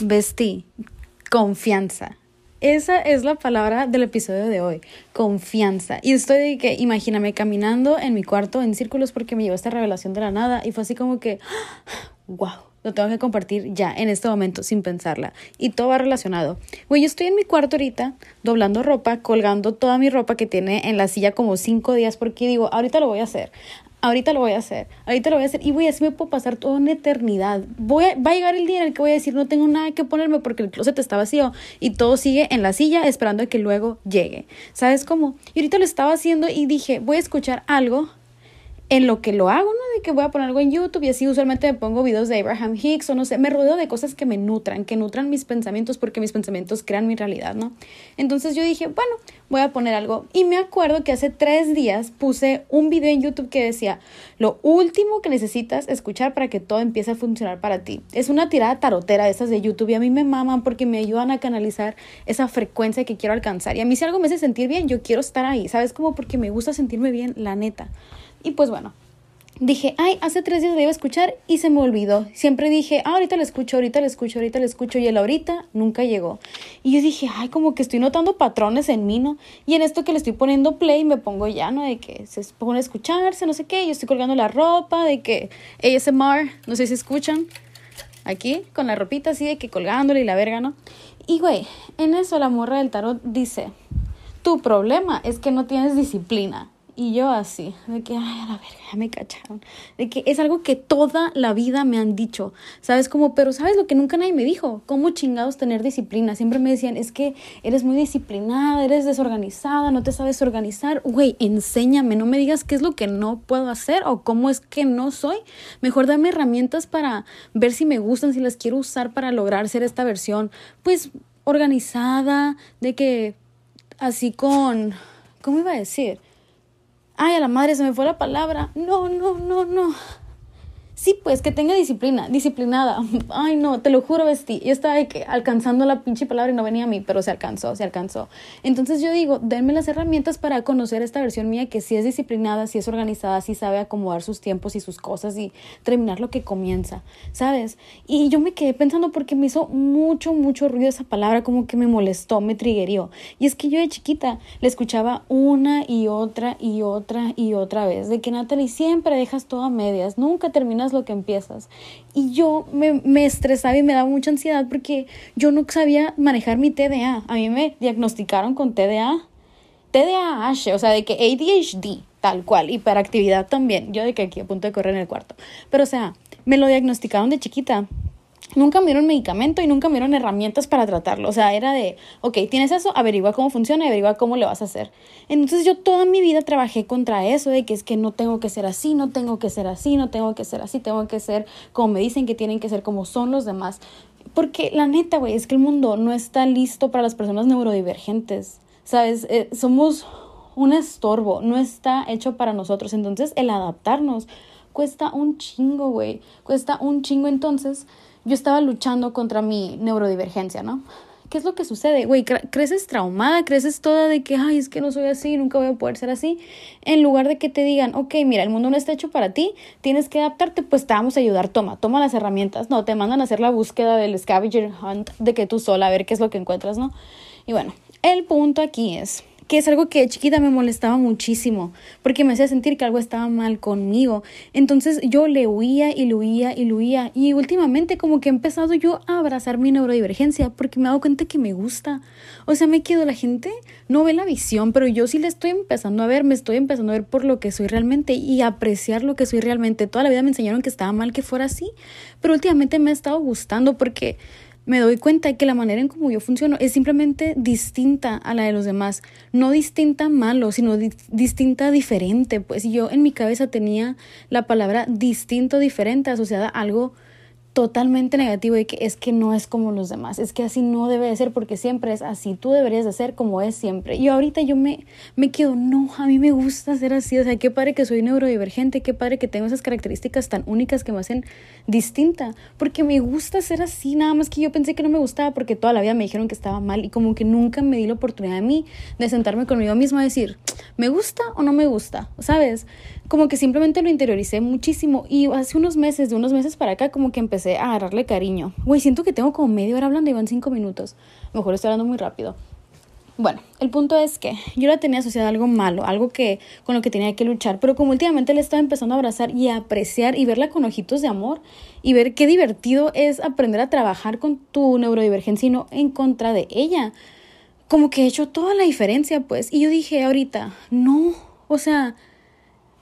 Vestí, confianza. Esa es la palabra del episodio de hoy, confianza. Y estoy de que, imagíname, caminando en mi cuarto en círculos porque me llevó esta revelación de la nada y fue así como que, wow, lo tengo que compartir ya, en este momento, sin pensarla. Y todo va relacionado. Güey, yo estoy en mi cuarto ahorita, doblando ropa, colgando toda mi ropa que tiene en la silla como cinco días porque digo, ahorita lo voy a hacer ahorita lo voy a hacer, ahorita lo voy a hacer y voy así me puedo pasar toda una eternidad. Va a llegar el día en el que voy a decir no tengo nada que ponerme porque el closet está vacío y todo sigue en la silla esperando a que luego llegue. ¿Sabes cómo? Y ahorita lo estaba haciendo y dije, voy a escuchar algo en lo que lo hago, ¿no? De que voy a poner algo en YouTube y así usualmente me pongo videos de Abraham Hicks o no sé, me rodeo de cosas que me nutran, que nutran mis pensamientos porque mis pensamientos crean mi realidad, ¿no? Entonces yo dije, bueno, voy a poner algo. Y me acuerdo que hace tres días puse un video en YouTube que decía, lo último que necesitas escuchar para que todo empiece a funcionar para ti. Es una tirada tarotera de esas de YouTube y a mí me maman porque me ayudan a canalizar esa frecuencia que quiero alcanzar. Y a mí si algo me hace sentir bien, yo quiero estar ahí, ¿sabes? Como porque me gusta sentirme bien, la neta. Y pues bueno, dije, ay, hace tres días le iba a escuchar y se me olvidó. Siempre dije, ah, ahorita le escucho, ahorita le escucho, ahorita le escucho y el ahorita nunca llegó. Y yo dije, ay, como que estoy notando patrones en mí, ¿no? Y en esto que le estoy poniendo play me pongo ya, ¿no? De que se pone a escucharse, no sé qué, yo estoy colgando la ropa, de que ASMR, no sé si escuchan, aquí, con la ropita así de que colgándole y la verga, ¿no? Y güey, en eso la morra del tarot dice, tu problema es que no tienes disciplina. Y yo así, de que, ay, a la verga, ya me cacharon. De que es algo que toda la vida me han dicho. ¿Sabes? Como, pero ¿sabes lo que nunca nadie me dijo? ¿Cómo chingados tener disciplina? Siempre me decían, es que eres muy disciplinada, eres desorganizada, no te sabes organizar. Güey, enséñame, no me digas qué es lo que no puedo hacer o cómo es que no soy. Mejor dame herramientas para ver si me gustan, si las quiero usar para lograr ser esta versión, pues, organizada, de que así con, ¿cómo iba a decir? Ay, a la madre, se me fue la palabra. No, no, no, no. Sí, pues que tenga disciplina, disciplinada. Ay, no, te lo juro, Vestí. Yo estaba alcanzando la pinche palabra y no venía a mí, pero se alcanzó, se alcanzó. Entonces yo digo, denme las herramientas para conocer esta versión mía que sí es disciplinada, sí es organizada, sí sabe acomodar sus tiempos y sus cosas y terminar lo que comienza, ¿sabes? Y yo me quedé pensando porque me hizo mucho, mucho ruido esa palabra, como que me molestó, me triggerió. Y es que yo de chiquita le escuchaba una y otra y otra y otra vez de que Natalie siempre dejas todo a medias, nunca terminas lo que empiezas. Y yo me, estresaba y me daba mucha ansiedad porque yo no sabía manejar mi TDA. A mí me diagnosticaron con TDA, TDAH, o sea, de que ADHD, tal cual, hiperactividad también. Yo de que aquí a punto de correr en el cuarto. Pero o sea, me lo diagnosticaron de chiquita nunca me dieron medicamento y nunca me dieron herramientas para tratarlo. O sea, era de, ok, tienes eso, averigua cómo funciona averigua cómo le vas a hacer. Entonces yo toda mi vida trabajé contra eso, de que es que no tengo que ser así, no tengo que ser así, no tengo que ser así, tengo que ser como me dicen que tienen que ser, como son los demás. Porque la neta, güey, es que el mundo no está listo para las personas neurodivergentes. ¿Sabes? Eh, somos un estorbo, no está hecho para nosotros. Entonces el adaptarnos cuesta un chingo, güey. Cuesta un chingo entonces yo estaba luchando contra mi neurodivergencia, ¿no? ¿Qué es lo que sucede? Güey, creces traumada, creces toda de que, ay, es que no soy así, nunca voy a poder ser así. En lugar de que te digan, ok, mira, el mundo no está hecho para ti, tienes que adaptarte, pues te vamos a ayudar, toma, toma las herramientas. No, te mandan a hacer la búsqueda del scavenger hunt, de que tú sola, a ver qué es lo que encuentras, ¿no? Y bueno, el punto aquí es que es algo que chiquita me molestaba muchísimo, porque me hacía sentir que algo estaba mal conmigo. Entonces yo le huía y le huía y le huía. Y últimamente como que he empezado yo a abrazar mi neurodivergencia, porque me he dado cuenta que me gusta. O sea, me quedo, la gente no ve la visión, pero yo sí la estoy empezando a ver, me estoy empezando a ver por lo que soy realmente y apreciar lo que soy realmente. Toda la vida me enseñaron que estaba mal que fuera así, pero últimamente me ha estado gustando porque me doy cuenta de que la manera en cómo yo funciono es simplemente distinta a la de los demás. No distinta malo, sino distinta diferente. Pues yo en mi cabeza tenía la palabra distinto, diferente, asociada a algo totalmente negativo de que es que no es como los demás, es que así no debe de ser porque siempre es así, tú deberías de ser como es siempre. Y ahorita yo me, me quedo, no, a mí me gusta ser así, o sea, qué padre que soy neurodivergente, qué padre que tengo esas características tan únicas que me hacen distinta, porque me gusta ser así, nada más que yo pensé que no me gustaba porque toda la vida me dijeron que estaba mal y como que nunca me di la oportunidad a mí de sentarme conmigo misma a decir, ¿me gusta o no me gusta? ¿Sabes? Como que simplemente lo interioricé muchísimo y hace unos meses, de unos meses para acá, como que empecé a agarrarle cariño. Güey, siento que tengo como media hora hablando y van cinco minutos. Mejor estoy hablando muy rápido. Bueno, el punto es que yo la tenía asociada a algo malo, algo que con lo que tenía que luchar, pero como últimamente le estaba empezando a abrazar y a apreciar y verla con ojitos de amor y ver qué divertido es aprender a trabajar con tu neurodivergencia y no en contra de ella. Como que he hecho toda la diferencia, pues. Y yo dije ahorita, no, o sea,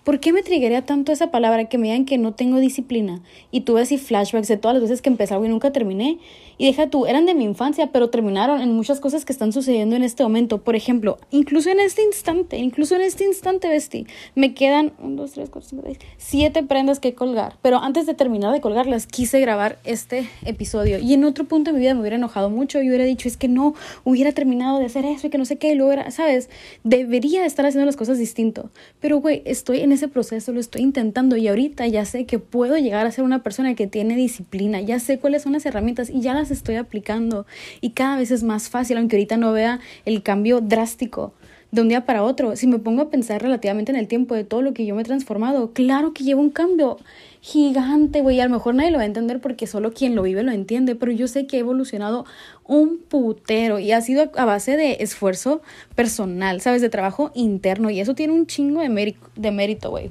¿Por qué me triguería tanto esa palabra que me digan que no tengo disciplina? Y tuve así flashbacks de todas las veces que empecé algo y nunca terminé. Y deja tú, eran de mi infancia, pero terminaron en muchas cosas que están sucediendo en este momento. Por ejemplo, incluso en este instante, incluso en este instante, Besti, me quedan un, dos, tres, cuatro, cinco, seis, siete prendas que colgar. Pero antes de terminar de colgarlas, quise grabar este episodio. Y en otro punto de mi vida me hubiera enojado mucho y hubiera dicho, es que no hubiera terminado de hacer eso y que no sé qué, y luego era, ¿sabes? Debería estar haciendo las cosas distinto. Pero, güey, estoy en ese proceso, lo estoy intentando y ahorita ya sé que puedo llegar a ser una persona que tiene disciplina, ya sé cuáles son las herramientas y ya las estoy aplicando y cada vez es más fácil, aunque ahorita no vea el cambio drástico de un día para otro. Si me pongo a pensar relativamente en el tiempo de todo lo que yo me he transformado, claro que llevo un cambio gigante, güey. A lo mejor nadie lo va a entender porque solo quien lo vive lo entiende, pero yo sé que he evolucionado un putero y ha sido a base de esfuerzo personal, ¿sabes? De trabajo interno y eso tiene un chingo de, de mérito, güey.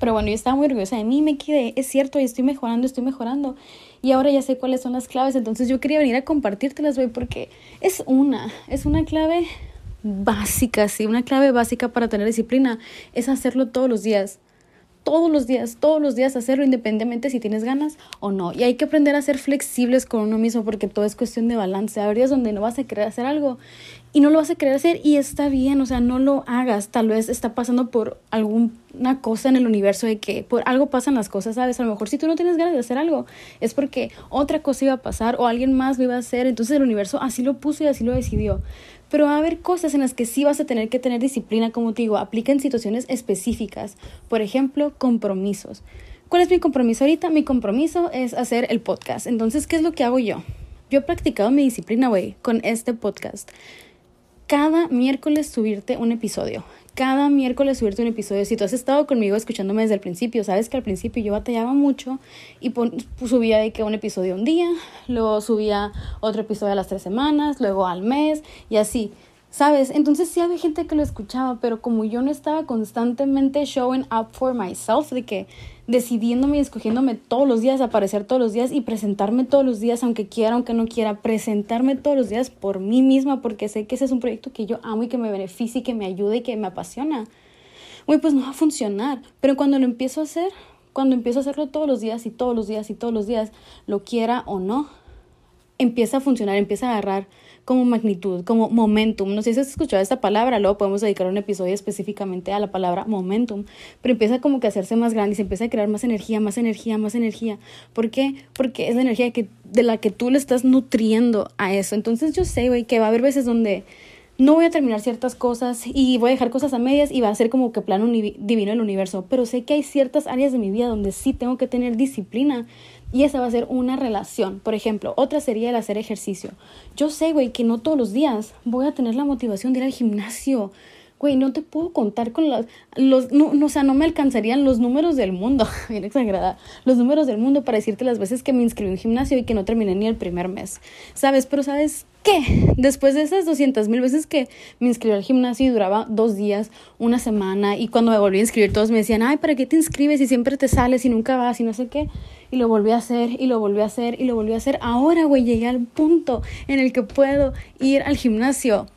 Pero bueno, yo estaba muy orgullosa de mí, me quedé, es cierto, y estoy mejorando, estoy mejorando. Y ahora ya sé cuáles son las claves, entonces yo quería venir a compartírtelas, güey, porque es una, es una clave básica, sí, una clave básica para tener disciplina, es hacerlo todos los días todos los días, todos los días hacerlo independientemente si tienes ganas o no. Y hay que aprender a ser flexibles con uno mismo porque todo es cuestión de balance. Hay días donde no vas a querer hacer algo y no lo vas a querer hacer y está bien, o sea, no lo hagas. Tal vez está pasando por alguna cosa en el universo de que por algo pasan las cosas, ¿sabes? A lo mejor si tú no tienes ganas de hacer algo es porque otra cosa iba a pasar o alguien más lo iba a hacer. Entonces el universo así lo puso y así lo decidió pero va a haber cosas en las que sí vas a tener que tener disciplina, como te digo, aplica en situaciones específicas. Por ejemplo, compromisos. ¿Cuál es mi compromiso ahorita? Mi compromiso es hacer el podcast. Entonces, ¿qué es lo que hago yo? Yo he practicado mi disciplina, güey, con este podcast. Cada miércoles subirte un episodio cada miércoles subirte un episodio. Si tú has estado conmigo escuchándome desde el principio, sabes que al principio yo batallaba mucho y subía de que un episodio un día, luego subía otro episodio a las tres semanas, luego al mes y así. ¿Sabes? Entonces sí había gente que lo escuchaba, pero como yo no estaba constantemente showing up for myself, de que decidiéndome y escogiéndome todos los días, aparecer todos los días y presentarme todos los días, aunque quiera, aunque no quiera, presentarme todos los días por mí misma, porque sé que ese es un proyecto que yo amo y que me beneficia y que me ayuda y que me apasiona. Uy, pues no va a funcionar, pero cuando lo empiezo a hacer, cuando empiezo a hacerlo todos los días y todos los días y todos los días, lo quiera o no, empieza a funcionar, empieza a agarrar como magnitud, como momentum. No sé si has escuchado esta palabra, luego podemos dedicar un episodio específicamente a la palabra momentum, pero empieza como que a hacerse más grande y se empieza a crear más energía, más energía, más energía. ¿Por qué? Porque es la energía que, de la que tú le estás nutriendo a eso. Entonces yo sé, güey, que va a haber veces donde no voy a terminar ciertas cosas y voy a dejar cosas a medias y va a ser como que plano divino el universo, pero sé que hay ciertas áreas de mi vida donde sí tengo que tener disciplina y esa va a ser una relación. Por ejemplo, otra sería el hacer ejercicio. Yo sé, güey, que no todos los días voy a tener la motivación de ir al gimnasio. Güey, no te puedo contar con los, los no, no, o sea, no me alcanzarían los números del mundo, bien exagerada, los números del mundo para decirte las veces que me inscribí en gimnasio y que no terminé ni el primer mes. ¿Sabes? Pero ¿sabes qué? Después de esas 200 mil veces que me inscribí al gimnasio y duraba dos días, una semana, y cuando me volví a inscribir todos me decían, ay, ¿para qué te inscribes y siempre te sales y nunca vas y no sé qué? Y lo volví a hacer y lo volví a hacer y lo volví a hacer. Ahora, güey, llegué al punto en el que puedo ir al gimnasio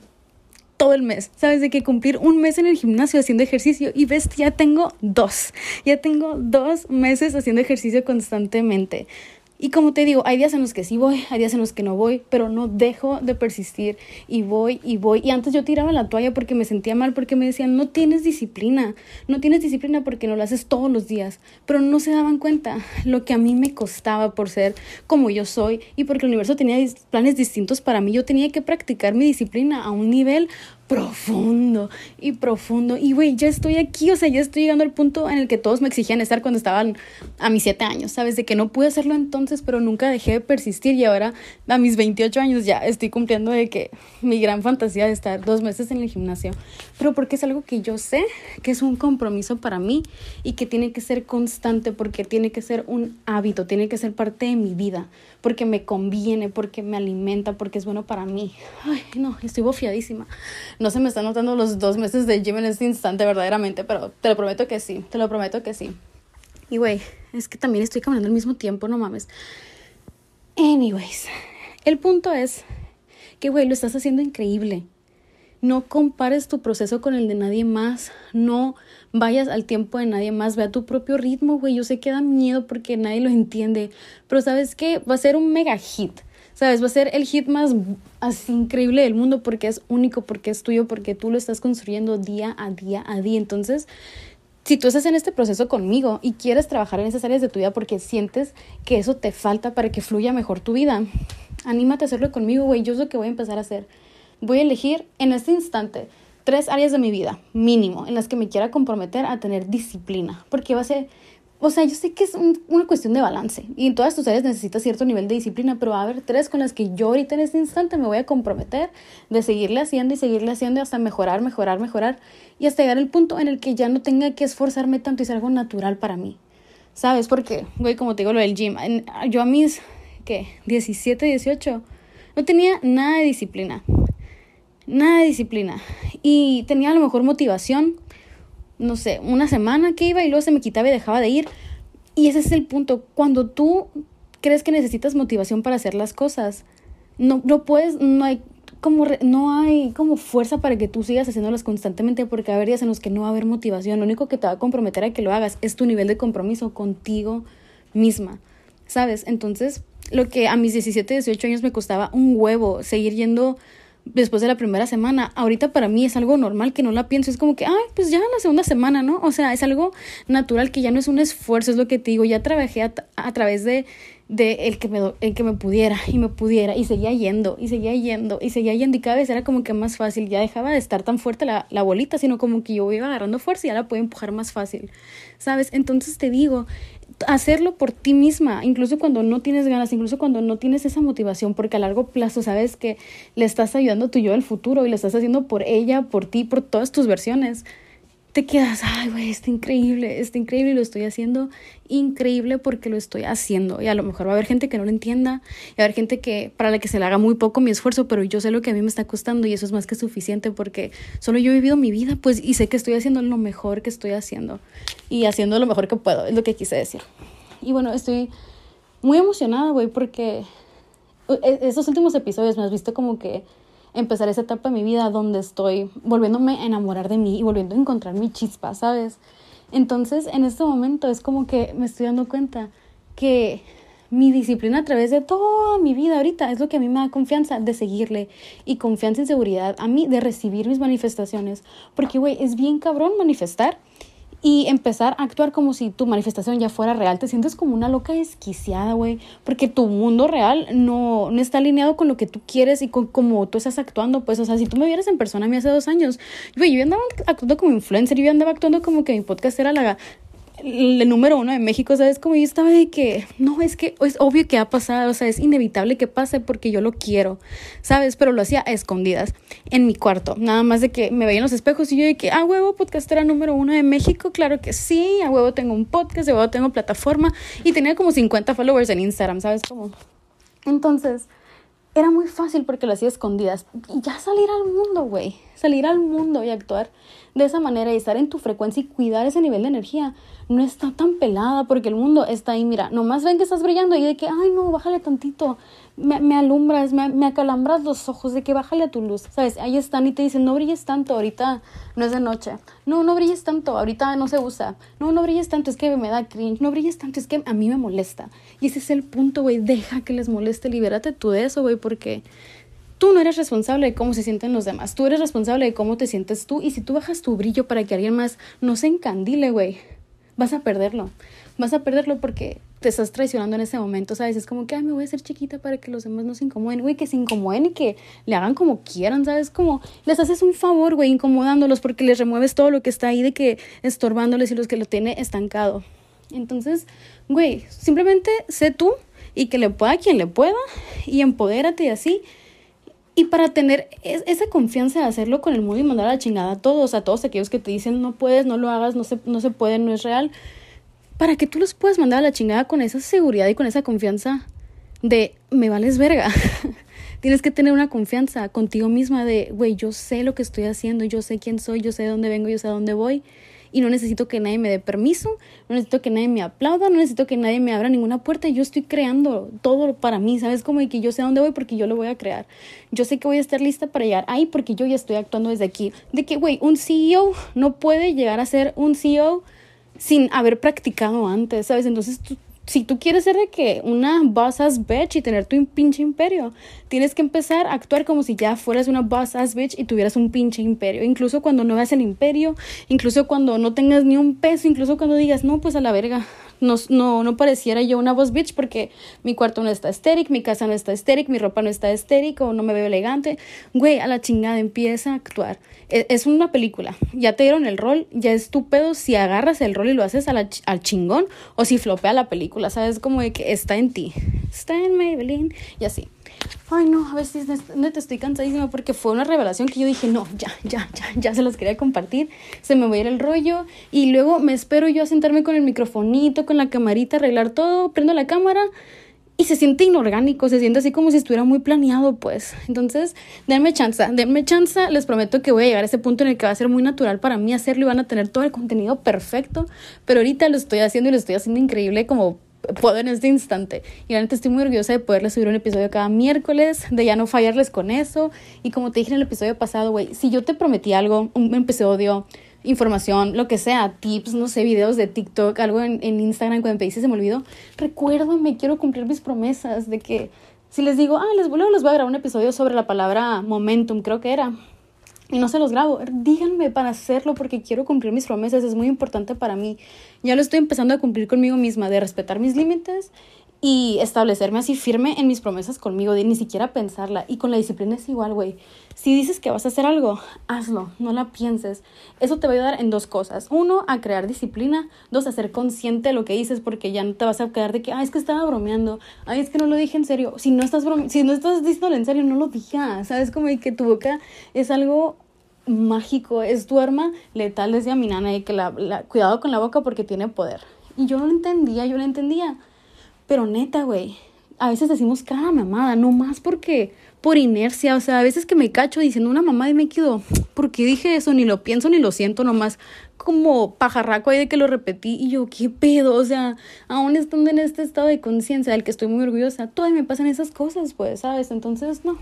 todo el mes, ¿sabes? De que cumplir un mes en el gimnasio haciendo ejercicio. Y ves, ya tengo dos, ya tengo dos meses haciendo ejercicio constantemente Y como te digo, hay días en los que sí voy, hay días en los que no voy, pero no dejo de persistir y voy y voy. Y antes yo tiraba la toalla porque me sentía mal, porque me decían, no tienes disciplina, no tienes disciplina porque no lo haces todos los días. Pero no se daban cuenta lo que a mí me costaba por ser como yo soy y porque el universo tenía planes distintos para mí. Yo tenía que practicar mi disciplina a un nivel profundo y profundo. Y güey, ya estoy aquí, o sea, ya estoy llegando al punto en el que todos me exigían estar cuando estaban a mis siete años, ¿sabes? De que no pude hacerlo entonces, pero nunca dejé de persistir y ahora a mis 28 años ya estoy cumpliendo de que mi gran fantasía de estar dos meses en el gimnasio, pero porque es algo que yo sé que es un compromiso para mí y que tiene que ser constante porque tiene que ser un hábito, tiene que ser parte de mi vida, porque me conviene, porque me alimenta, porque es bueno para mí. Ay, no, estoy bofiadísima. No se me están notando los dos meses de gym en este instante verdaderamente, pero te lo prometo que sí, te lo prometo que sí. Y güey, es que también estoy caminando al mismo tiempo, no mames. Anyways, el punto es que, güey, lo estás haciendo increíble. No compares tu proceso con el de nadie más. No vayas al tiempo de nadie más. Ve a tu propio ritmo, güey. Yo sé que da miedo porque nadie lo entiende. Pero sabes qué? Va a ser un mega hit. ¿Sabes? Va a ser el hit más así increíble del mundo porque es único, porque es tuyo, porque tú lo estás construyendo día a día a día. Entonces, si tú estás en este proceso conmigo y quieres trabajar en esas áreas de tu vida porque sientes que eso te falta para que fluya mejor tu vida, anímate a hacerlo conmigo, güey. Yo es lo que voy a empezar a hacer. Voy a elegir en este instante tres áreas de mi vida, mínimo, en las que me quiera comprometer a tener disciplina, porque va a ser o sea, yo sé que es una cuestión de balance y en todas tus áreas necesitas cierto nivel de disciplina, pero va a haber tres con las que yo ahorita en este instante me voy a comprometer de seguirle haciendo y seguirle haciendo hasta mejorar, mejorar, mejorar y hasta llegar al punto en el que ya no tenga que esforzarme tanto y sea algo natural para mí. ¿Sabes? Porque, güey, como te digo lo del gym, yo a mis, ¿qué? 17, 18, no tenía nada de disciplina. Nada de disciplina. Y tenía a lo mejor motivación no sé, una semana que iba y luego se me quitaba y dejaba de ir. Y ese es el punto. Cuando tú crees que necesitas motivación para hacer las cosas, no, no puedes, no hay como no hay como fuerza para que tú sigas haciéndolas constantemente porque haber días en los que no va a haber motivación. Lo único que te va a comprometer a que lo hagas es tu nivel de compromiso contigo misma. ¿Sabes? Entonces, lo que a mis 17, 18 años me costaba un huevo seguir yendo después de la primera semana. Ahorita para mí es algo normal que no la pienso. Es como que, ay, pues ya la segunda semana, ¿no? O sea, es algo natural que ya no es un esfuerzo, es lo que te digo. Ya trabajé a, a través de, de el, que me, el que me pudiera y me pudiera y seguía yendo y seguía yendo y seguía yendo y cada vez era como que más fácil. Ya dejaba de estar tan fuerte la, la bolita, sino como que yo iba agarrando fuerza y ya la puedo empujar más fácil. ¿Sabes? Entonces te digo, hacerlo por ti misma, incluso cuando no tienes ganas, incluso cuando no tienes esa motivación, porque a largo plazo sabes que le estás ayudando a tu yo del futuro y lo estás haciendo por ella, por ti, por todas tus versiones te quedas, ay, güey, está increíble, está increíble y lo estoy haciendo increíble porque lo estoy haciendo. Y a lo mejor va a haber gente que no lo entienda, y va a haber gente que para la que se le haga muy poco mi esfuerzo, pero yo sé lo que a mí me está costando y eso es más que suficiente porque solo yo he vivido mi vida, pues, y sé que estoy haciendo lo mejor que estoy haciendo y haciendo lo mejor que puedo, es lo que quise decir. Y bueno, estoy muy emocionada, güey, porque e, estos últimos episodios me has visto como que empezar esa etapa de mi vida donde estoy volviéndome a enamorar de mí y volviendo a encontrar mi chispa, ¿sabes? Entonces, en este momento es como que me estoy dando cuenta que mi disciplina a través de toda mi vida ahorita es lo que a mí me da confianza de seguirle y confianza y seguridad a mí de recibir mis manifestaciones. Porque, güey, es bien cabrón manifestar y empezar a actuar como si tu manifestación ya fuera real. Te sientes como una loca desquiciada, güey, porque tu mundo real no, no está alineado con lo que tú quieres y con cómo tú estás actuando. Pues, o sea, si tú me vieras en persona a mí hace dos años, güey, yo andaba actuando como influencer, yo andaba actuando como que mi podcast era la, el número uno de México, ¿sabes? Como yo estaba de que, no, es que es obvio que ha pasado, o sea, es inevitable que pase porque yo lo quiero, ¿sabes? Pero lo hacía a escondidas, en mi cuarto, nada más de que me veía en los espejos y yo de que, ah, huevo, podcastera número uno de México, claro que sí, a huevo tengo un podcast, a huevo tengo plataforma y tenía como 50 followers en Instagram, ¿sabes? Como, entonces, era muy fácil porque lo hacía a escondidas y ya salir al mundo, güey salir al mundo y actuar de esa manera y estar en tu frecuencia y cuidar ese nivel de energía no está tan pelada porque el mundo está ahí, mira, nomás ven que estás brillando y de que, ay no, bájale tantito, me, me alumbras, me, me, acalambras los ojos, de que bájale a tu luz, ¿sabes? Ahí están y te dicen, no brilles tanto, ahorita no es de noche, no, no brilles tanto, ahorita no se usa, no, no brilles tanto, es que me da cringe, no brilles tanto, es que a mí me molesta. Y ese es el punto, güey, deja que les moleste, libérate tú de eso, güey, porque Tú no eres responsable de cómo se sienten los demás. Tú eres responsable de cómo te sientes tú. Y si tú bajas tu brillo para que alguien más no se encandile, güey, vas a perderlo. Vas a perderlo porque te estás traicionando en ese momento, ¿sabes? Es como que, ay, me voy a hacer chiquita para que los demás no se incomoden. Güey, que se incomoden y que le hagan como quieran, ¿sabes? Como les haces un favor, güey, incomodándolos porque les remueves todo lo que está ahí de que estorbándoles y los que lo tiene estancado. Entonces, güey, simplemente sé tú y que le pueda quien le pueda y empodérate y así. Y para tener esa confianza de hacerlo con el mundo y mandar a la chingada a todos, a todos aquellos que te dicen no puedes, no lo hagas, no se, no se puede, no es real, para que tú los puedas mandar a la chingada con esa seguridad y con esa confianza de me vales verga. Tienes que tener una confianza contigo misma de, güey, yo sé lo que estoy haciendo, yo sé quién soy, yo sé de dónde vengo, yo sé a dónde voy y no necesito que nadie me dé permiso, no necesito que nadie me aplauda, no necesito que nadie me abra ninguna puerta, yo estoy creando todo para mí, ¿sabes? Como que yo sé a dónde voy porque yo lo voy a crear. Yo sé que voy a estar lista para llegar ahí porque yo ya estoy actuando desde aquí. De que, güey, un CEO no puede llegar a ser un CEO sin haber practicado antes, ¿sabes? Entonces tú si tú quieres ser de que una boss ass bitch y tener tu pinche imperio, tienes que empezar a actuar como si ya fueras una boss ass bitch y tuvieras un pinche imperio. Incluso cuando no veas el imperio, incluso cuando no tengas ni un peso, incluso cuando digas, no, pues a la verga, no, no, no pareciera yo una boss bitch porque mi cuarto no está estéril, mi casa no está estéril, mi ropa no está estéril no me veo elegante. Güey, a la chingada empieza a actuar. Es, es, una película, ya te dieron el rol, ya es tu si agarras el rol y lo haces a al chingón o si flopea la película, ¿sabes? Como de que está en ti, está en Maybelline y así. Ay, no, a veces no te estoy cansadísima porque fue una revelación que yo dije, no, ya, ya, ya, ya se los quería compartir. Se me va a ir el rollo. Y luego me espero yo a sentarme con el microfonito, con la camarita, arreglar todo, prendo la cámara y se siente inorgánico, se siente así como si estuviera muy planeado, pues. Entonces, denme chance, denme chance, les prometo que voy a llegar a ese punto en el que va a ser muy natural para mí hacerlo y van a tener todo el contenido perfecto, pero ahorita lo estoy haciendo y lo estoy haciendo increíble como puedo en este instante. Y realmente estoy muy orgullosa de poderles subir un episodio cada miércoles, de ya no fallarles con eso. Y como te dije en el episodio pasado, güey, si yo te prometí algo, un episodio, información, lo que sea, tips, no sé, videos de TikTok, algo en, Instagram, cuando te dice se me olvidó, recuérdame, quiero cumplir mis promesas de que si les digo, ah, les, vuelvo, les voy a grabar un episodio sobre la palabra momentum, creo que era y no se los grabo. Díganme para hacerlo porque quiero cumplir mis promesas, es muy importante para mí. Ya lo estoy empezando a cumplir conmigo misma, de respetar mis límites y establecerme así firme en mis promesas conmigo, de ni siquiera pensarla. Y con la disciplina es igual, güey. Si dices que vas a hacer algo, hazlo, no la pienses. Eso te va a ayudar en dos cosas. Uno, a crear disciplina. Dos, a ser consciente de lo que dices porque ya no te vas a quedar de que, ay, es que estaba bromeando. Ay, es que no lo dije en serio. Si no estás, si no estás diciéndolo en serio, no lo digas. ¿Sabes? Como que tu boca es algo mágico, es tu arma letal, decía mi nana, y que la, la, cuidado con la boca porque tiene poder. Y yo no lo entendía, yo lo entendía. Pero neta, güey, a veces decimos cada mamada, no más porque por inercia, o sea, a veces que me cacho diciendo una mamada y me quedo, ¿por qué dije eso? Ni lo pienso ni lo siento, nomás como pajarraco ahí de que lo repetí y yo, ¿qué pedo? O sea, aún estando en este estado de conciencia del que estoy muy orgullosa, todavía me pasan esas cosas, pues, ¿sabes? Entonces, no,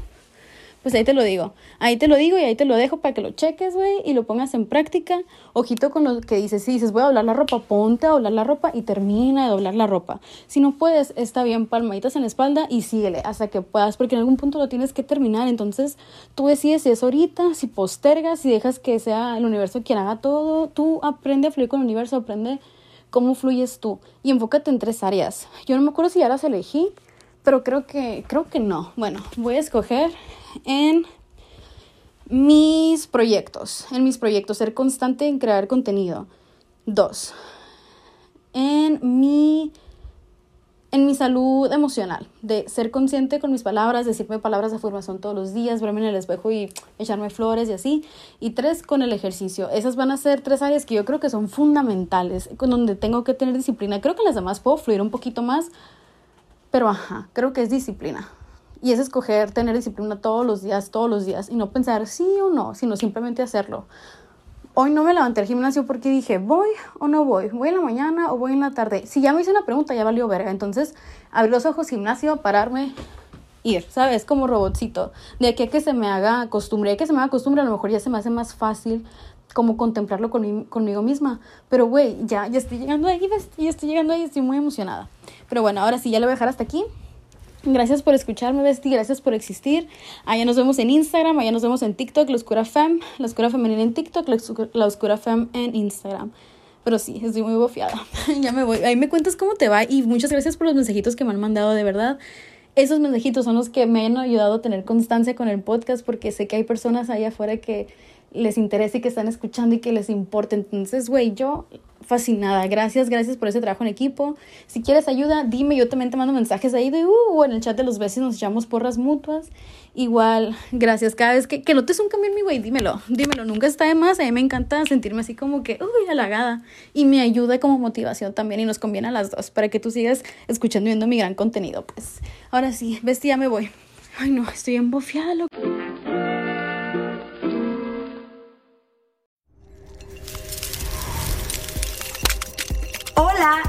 pues ahí te lo digo. Ahí te lo digo y ahí te lo dejo para que lo cheques, güey, y lo pongas en práctica. Ojito con lo que dices. Si dices, voy a doblar la ropa, ponte a doblar la ropa y termina de doblar la ropa. Si no puedes, está bien, palmaditas en la espalda y síguele hasta que puedas, porque en algún punto lo tienes que terminar. Entonces, tú decides si es ahorita, si postergas, si dejas que sea el universo quien haga todo. Tú aprende a fluir con el universo, aprende cómo fluyes tú y enfócate en tres áreas. Yo no me acuerdo si ya las elegí, pero creo que creo que no. Bueno, voy a escoger en mis proyectos, en mis proyectos, ser constante en crear contenido. Dos, en mi, en mi salud emocional, de ser consciente con mis palabras, decirme palabras de afirmación todos los días, verme en el espejo y echarme flores y así. Y tres, con el ejercicio. Esas van a ser tres áreas que yo creo que son fundamentales, con donde tengo que tener disciplina. Creo que las demás puedo fluir un poquito más, pero ajá, creo que es disciplina Y es escoger tener disciplina todos los días, todos los días, y no pensar sí o no, sino simplemente hacerlo. Hoy no me levanté al gimnasio porque dije, ¿voy o no voy? ¿Voy en la mañana o voy en la tarde? Si ya me hice una pregunta, ya valió verga. Entonces, abrí los ojos, gimnasio, pararme, ir, ¿sabes? Como robotcito. De aquí a que se me haga costumbre, de que se me haga costumbre, a lo mejor ya se me hace más fácil como contemplarlo conmigo misma. Pero, güey, ya, ya estoy llegando ahí, ya estoy llegando ahí, estoy muy emocionada. Pero bueno, ahora sí, ya lo voy a dejar hasta aquí. Gracias por escucharme, Besti, gracias por existir. Allá nos vemos en Instagram, allá nos vemos en TikTok, La Oscura Fem, La Oscura Femenina en TikTok, La Oscura Fem en Instagram. Pero sí, estoy muy bofiada. ya me voy. Ahí me cuentas cómo te va y muchas gracias por los mensajitos que me han mandado, de verdad. Esos mensajitos son los que me han ayudado a tener constancia con el podcast porque sé que hay personas allá afuera que les interesa y que están escuchando y que les importa. Entonces, güey, yo fascinada. Gracias, gracias por ese trabajo en equipo. Si quieres ayuda, dime, yo también te mando mensajes ahí de, uh, en el chat de los besos nos echamos porras mutuas. Igual, gracias. Cada vez que, que notes un cambio en mi güey, dímelo, dímelo. Nunca está de más. A mí me encanta sentirme así como que, uy, halagada. Y me ayuda como motivación también y nos conviene a las dos para que tú sigas escuchando y viendo mi gran contenido. Pues, ahora sí, bestia, me voy. Ay, no, estoy embofiada, loco.